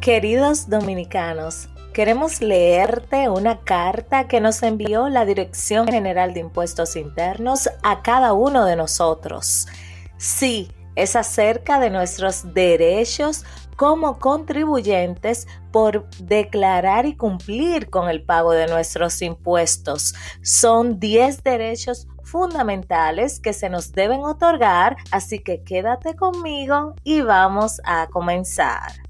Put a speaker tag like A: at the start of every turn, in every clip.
A: Queridos dominicanos, queremos leerte una carta que nos envió la Dirección General de Impuestos Internos a cada uno de nosotros. Sí, es acerca de nuestros derechos como contribuyentes por declarar y cumplir con el pago de nuestros impuestos. Son 10 derechos fundamentales que se nos deben otorgar, así que quédate conmigo y vamos a comenzar.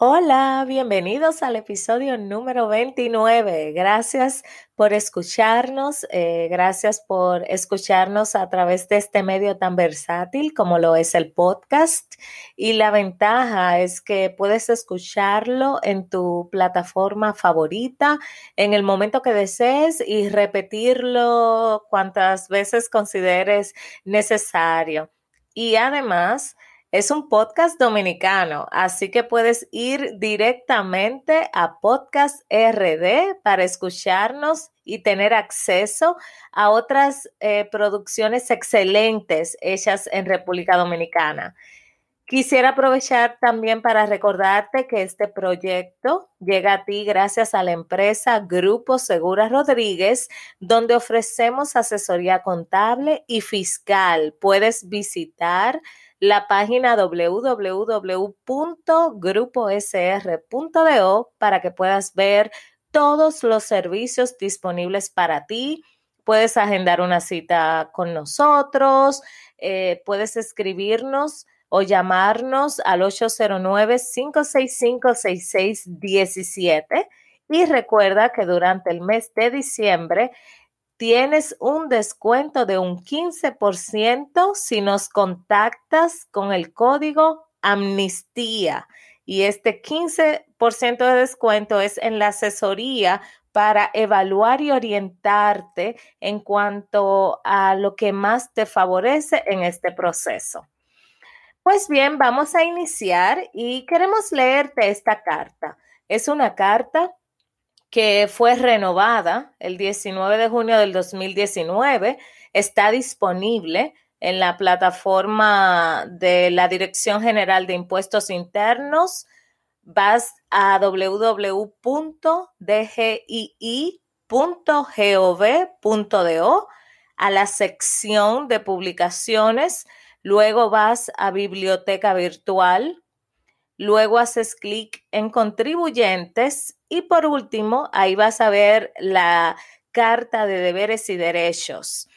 A: Hola, bienvenidos al episodio número 29. Gracias por escucharnos, eh, gracias por escucharnos a través de este medio tan versátil como lo es el podcast. Y la ventaja es que puedes escucharlo en tu plataforma favorita en el momento que desees y repetirlo cuantas veces consideres necesario. Y además, es un podcast dominicano, así que puedes ir directamente a Podcast RD para escucharnos y tener acceso a otras eh, producciones excelentes hechas en República Dominicana. Quisiera aprovechar también para recordarte que este proyecto llega a ti gracias a la empresa Grupo Segura Rodríguez, donde ofrecemos asesoría contable y fiscal. Puedes visitar la página www.gruposr.do para que puedas ver todos los servicios disponibles para ti. Puedes agendar una cita con nosotros, eh, puedes escribirnos o llamarnos al 809-565-6617 y recuerda que durante el mes de diciembre tienes un descuento de un 15% si nos contactas con el código amnistía. Y este 15% de descuento es en la asesoría para evaluar y orientarte en cuanto a lo que más te favorece en este proceso. Pues bien, vamos a iniciar y queremos leerte esta carta. Es una carta que fue renovada el 19 de junio del 2019. Está disponible en la plataforma de la Dirección General de Impuestos Internos. Vas a www.dgii.gov.do a la sección de publicaciones. Luego vas a Biblioteca Virtual. Luego haces clic en Contribuyentes y por último, ahí vas a ver la carta de deberes y derechos.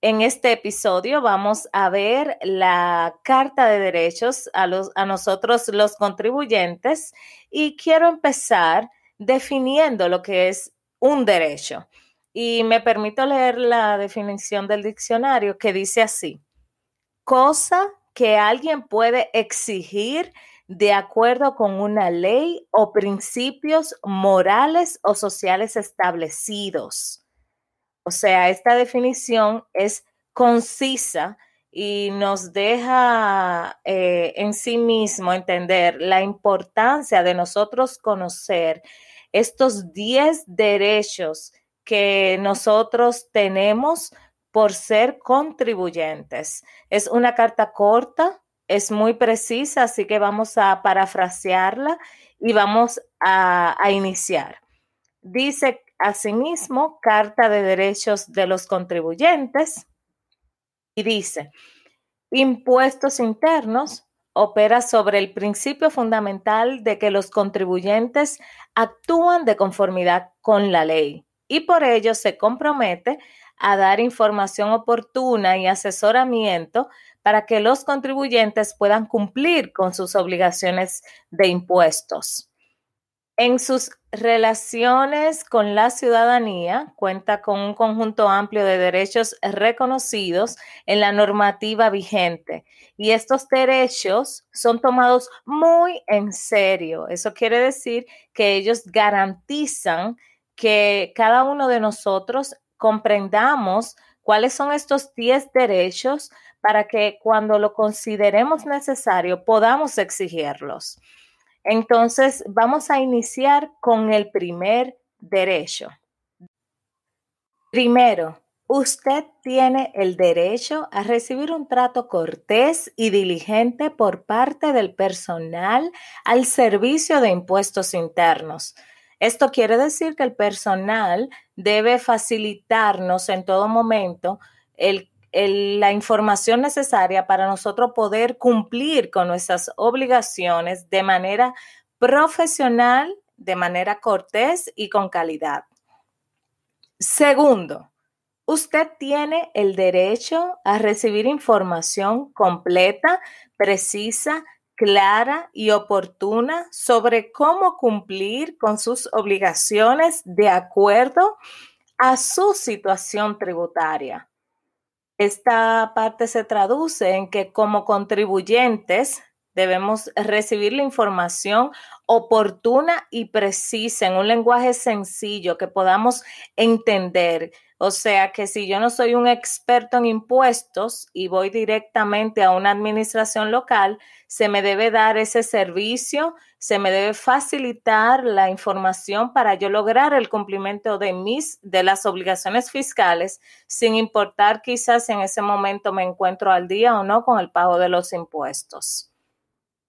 A: En este episodio vamos a ver la carta de derechos a, los, a nosotros los contribuyentes y quiero empezar definiendo lo que es un derecho. Y me permito leer la definición del diccionario que dice así, cosa que alguien puede exigir de acuerdo con una ley o principios morales o sociales establecidos. O sea, esta definición es concisa y nos deja eh, en sí mismo entender la importancia de nosotros conocer estos 10 derechos que nosotros tenemos por ser contribuyentes. Es una carta corta, es muy precisa, así que vamos a parafrasearla y vamos a, iniciar. Dice asimismo Carta de Derechos de los Contribuyentes y dice, impuestos internos opera sobre el principio fundamental de que los contribuyentes actúan de conformidad con la ley y por ello se compromete a dar información oportuna y asesoramiento para que los contribuyentes puedan cumplir con sus obligaciones de impuestos. En sus relaciones con la ciudadanía, cuenta con un conjunto amplio de derechos reconocidos en la normativa vigente y estos derechos son tomados muy en serio. Eso quiere decir que ellos garantizan que cada uno de nosotros comprendamos cuáles son estos 10 derechos para que cuando lo consideremos necesario podamos exigirlos. Entonces, vamos a iniciar con el primer derecho. Primero, usted tiene el derecho a recibir un trato cortés y diligente por parte del personal al servicio de impuestos internos. Esto quiere decir que el personal debe facilitarnos en todo momento el la información necesaria para nosotros poder cumplir con nuestras obligaciones de manera profesional, de manera cortés y con calidad. Segundo, usted tiene el derecho a recibir información completa, precisa, clara y oportuna sobre cómo cumplir con sus obligaciones de acuerdo a su situación tributaria. Esta parte se traduce en que como contribuyentes debemos recibir la información oportuna y precisa en un lenguaje sencillo que podamos entender o sea que si yo no soy un experto en impuestos y voy directamente a una administración local, se me debe dar ese servicio, se me debe facilitar la información para yo lograr el cumplimiento de mis de las obligaciones fiscales, sin importar quizás en ese momento me encuentro al día o no con el pago de los impuestos.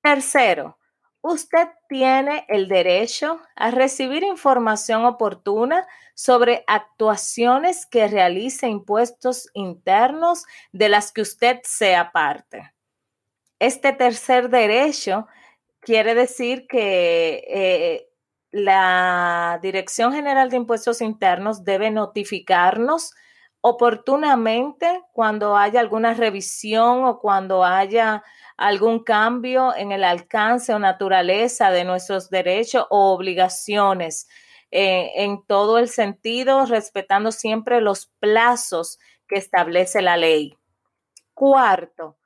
A: Tercero, usted tiene el derecho a recibir información oportuna sobre actuaciones que realice impuestos internos de las que usted sea parte. Este tercer derecho quiere decir que eh, la Dirección General de Impuestos Internos debe notificarnos oportunamente cuando haya alguna revisión o cuando haya algún cambio en el alcance o naturaleza de nuestros derechos o obligaciones eh, en todo el sentido, respetando siempre los plazos que establece la ley. Cuarto,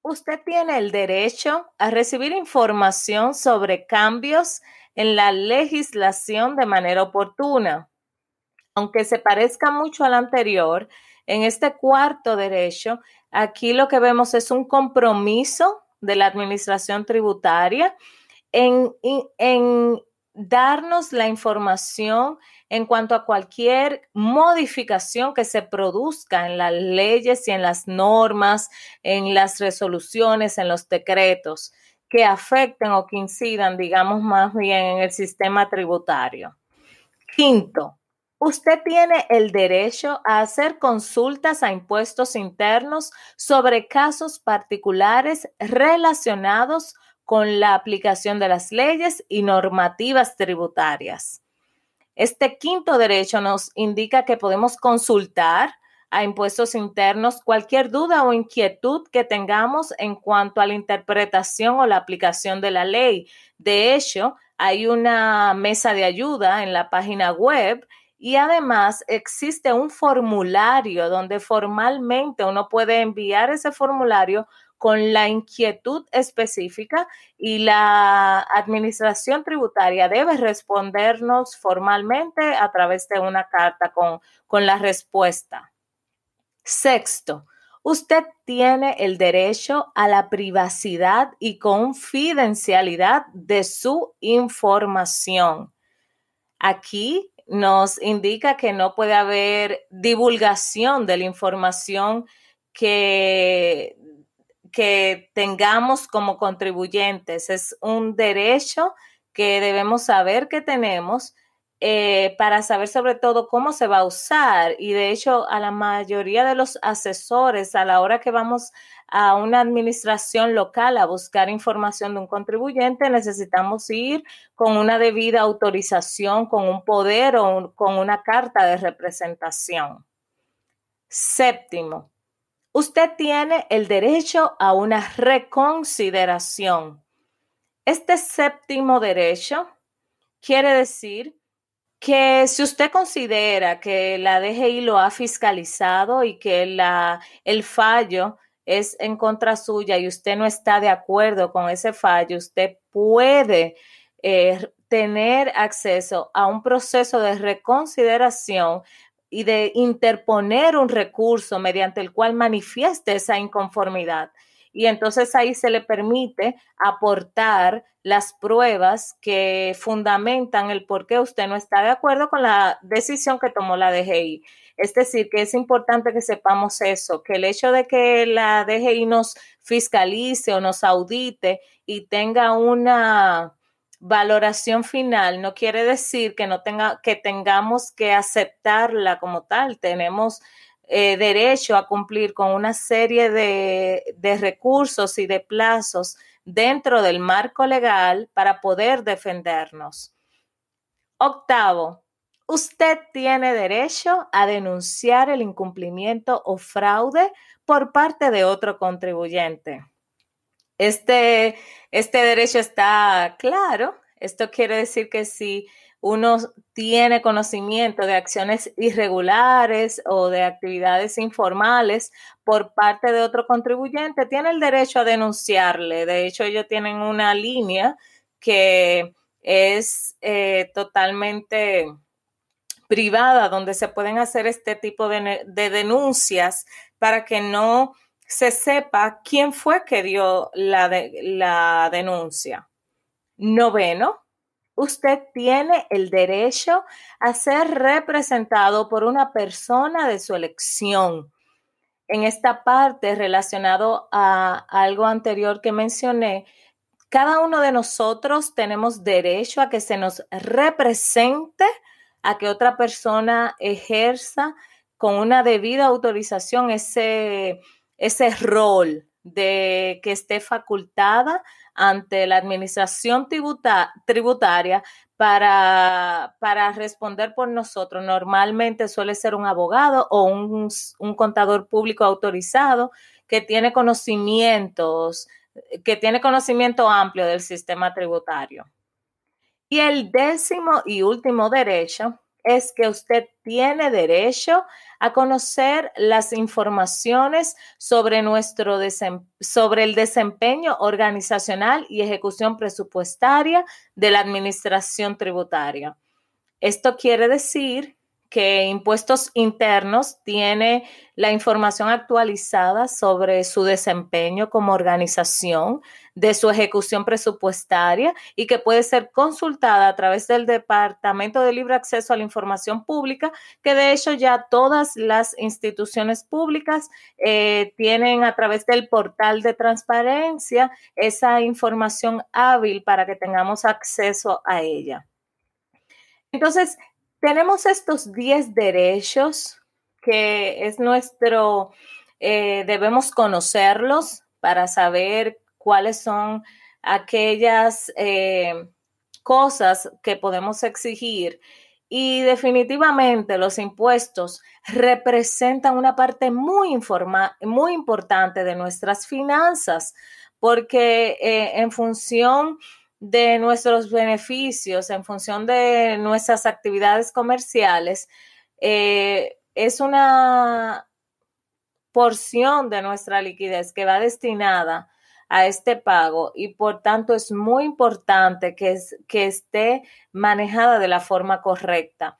A: usted tiene el derecho a recibir información sobre cambios en la legislación de manera oportuna aunque se parezca mucho al anterior, en este cuarto derecho, aquí lo que vemos es un compromiso de la administración tributaria en, en, darnos la información en cuanto a cualquier modificación que se produzca en las leyes y en las normas, en las resoluciones, en los decretos que afecten o que incidan, digamos, más bien en el sistema tributario. Quinto, Usted tiene el derecho a hacer consultas a impuestos internos sobre casos particulares relacionados con la aplicación de las leyes y normativas tributarias. Este quinto derecho nos indica que podemos consultar a impuestos internos cualquier duda o inquietud que tengamos en cuanto a la interpretación o la aplicación de la ley. De hecho, hay una mesa de ayuda en la página web y además existe un formulario donde formalmente uno puede enviar ese formulario con la inquietud específica y la administración tributaria debe respondernos formalmente a través de una carta con, con la respuesta. Sexto, usted tiene el derecho a la privacidad y confidencialidad de su información. Aquí nos indica que no puede haber divulgación de la información que, que tengamos como contribuyentes. Es un derecho que debemos saber que tenemos eh, para saber sobre todo cómo se va a usar. Y de hecho, a la mayoría de los asesores, a la hora que vamos a una administración local a buscar información de un contribuyente, necesitamos ir con una debida autorización, con un poder o con una carta de representación. Séptimo, usted tiene el derecho a una reconsideración. Este séptimo derecho quiere decir que si usted considera que la DGI lo ha fiscalizado y que la, el fallo es en contra suya y usted no está de acuerdo con ese fallo, usted puede eh, tener acceso a un proceso de reconsideración y de interponer un recurso mediante el cual manifieste esa inconformidad. Y entonces ahí se le permite aportar las pruebas que fundamentan el por qué usted no está de acuerdo con la decisión que tomó la DGI. Es decir, que es importante que sepamos eso, que el hecho de que la DGI nos fiscalice o nos audite y tenga una valoración final no quiere decir que no tenga que tengamos que aceptarla como tal. Tenemos eh, derecho a cumplir con una serie de, de recursos y de plazos dentro del marco legal para poder defendernos. Octavo, usted tiene derecho a denunciar el incumplimiento o fraude por parte de otro contribuyente. Este, este derecho está claro. Esto quiere decir que si uno tiene conocimiento de acciones irregulares o de actividades informales por parte de otro contribuyente, tiene el derecho a denunciarle. De hecho, ellos tienen una línea que es eh, totalmente privada donde se pueden hacer este tipo de, de denuncias para que no se sepa quién fue que dio la denuncia. Noveno, usted tiene el derecho a ser representado por una persona de su elección. En esta parte relacionado a algo anterior que mencioné, cada uno de nosotros tenemos derecho a que se nos represente, a que otra persona ejerza con una debida autorización ese, ese rol de que esté facultada ante la administración tributaria para, para, responder por nosotros. Normalmente suele ser un abogado o un, un contador público autorizado que tiene conocimientos, que tiene conocimiento amplio del sistema tributario. Y el décimo y último derecho es que usted tiene derecho a conocer las informaciones sobre, nuestro sobre el desempeño organizacional y ejecución presupuestaria de la administración tributaria. Esto quiere decir que Impuestos Internos tiene la información actualizada sobre su desempeño como organización, de su ejecución presupuestaria y que puede ser consultada a través del Departamento de Libre Acceso a la Información Pública, que de hecho ya todas las instituciones públicas eh, tienen a través del portal de transparencia esa información hábil para que tengamos acceso a ella. Entonces, tenemos estos 10 derechos que es nuestro, eh, debemos conocerlos para saber cuáles son aquellas eh, cosas que podemos exigir. Y definitivamente los impuestos representan una parte muy, muy importante de nuestras finanzas, porque eh, en función de nuestros beneficios, en función de nuestras actividades comerciales, eh, es una porción de nuestra liquidez que va destinada a este pago y por tanto es muy importante que, que esté manejada de la forma correcta.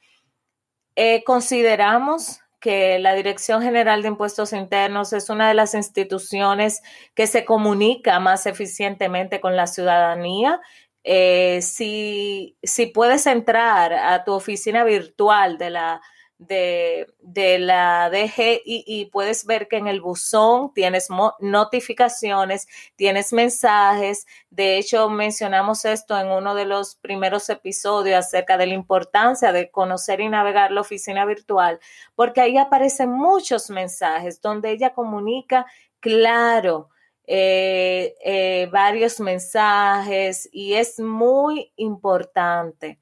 A: Eh, consideramos que la Dirección General de Impuestos Internos es una de las instituciones que se comunica más eficientemente con la ciudadanía. Eh, si, si puedes entrar a tu oficina virtual de la de, la DG y, puedes ver que en el buzón tienes notificaciones, tienes mensajes. De hecho, mencionamos esto en uno de los primeros episodios acerca de la importancia de conocer y navegar la oficina virtual, porque ahí aparecen muchos mensajes donde ella comunica claro. Eh, eh, varios mensajes y es muy importante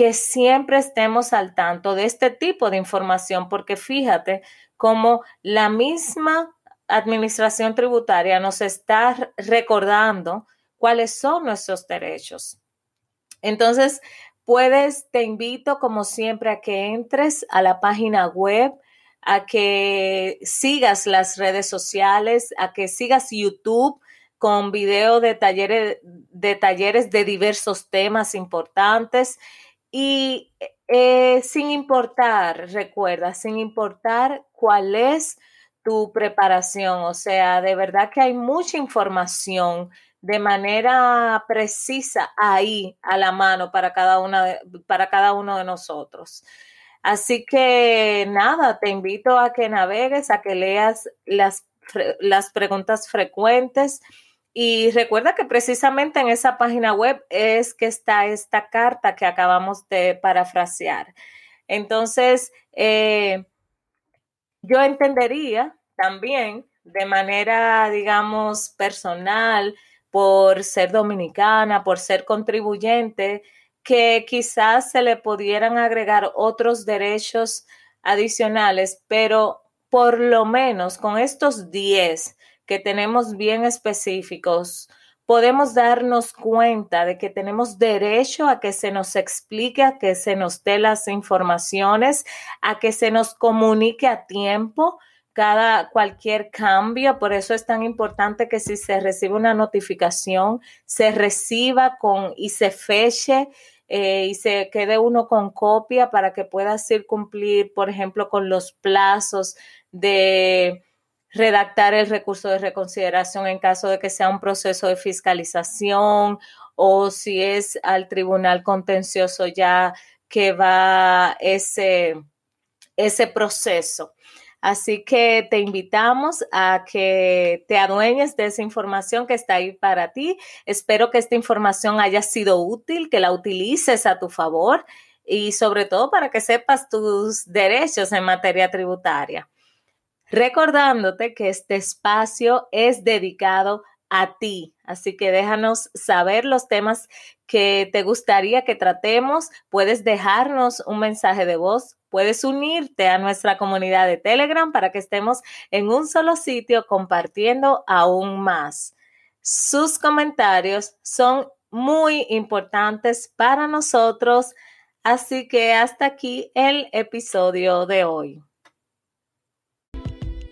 A: que siempre estemos al tanto de este tipo de información, porque fíjate cómo la misma administración tributaria nos está recordando cuáles son nuestros derechos. Entonces, Puedes, te invito como siempre a que entres a la página web, a que sigas las redes sociales, a que sigas YouTube con video de talleres, de talleres de diversos temas importantes y eh, sin importar, recuerda, sin importar cuál es tu preparación, o sea, de verdad que hay mucha información de manera precisa ahí a la mano para cada, una para cada uno de nosotros. Así que nada, te invito a que navegues, a que leas las, las preguntas frecuentes y recuerda que precisamente en esa página web es que está esta carta que acabamos de parafrasear. Entonces, eh, yo entendería también de manera, digamos, personal, por ser dominicana, por ser contribuyente, que quizás se le pudieran agregar otros derechos adicionales, pero por lo menos con estos 10 que tenemos bien específicos, podemos darnos cuenta de que tenemos derecho a que se nos explique, a que se nos dé las informaciones, a que se nos comunique a tiempo cada cualquier cambio, por eso es tan importante que si se recibe una notificación, se reciba con y se feche eh, y se quede uno con copia para que pueda cumplir, por ejemplo, con los plazos de redactar el recurso de reconsideración en caso de que sea un proceso de fiscalización o si es al tribunal contencioso ya que va ese, ese proceso. Así que te invitamos a que te adueñes de esa información que está ahí para ti. Espero que esta información haya sido útil, que la utilices a tu favor y sobre todo para que sepas tus derechos en materia tributaria recordándote que este espacio es dedicado a ti. Así que déjanos saber los temas que te gustaría que tratemos. Puedes dejarnos un mensaje de voz. Puedes unirte a nuestra comunidad de Telegram para que estemos en un solo sitio compartiendo aún más. Sus comentarios son muy importantes para nosotros. Así que hasta aquí el episodio de hoy.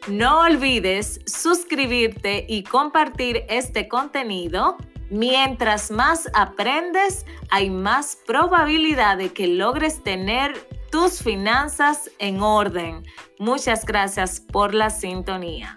A: No olvides suscribirte y compartir este contenido. Mientras más aprendes, hay más probabilidad de que logres tener tus finanzas en orden. Muchas gracias por la sintonía.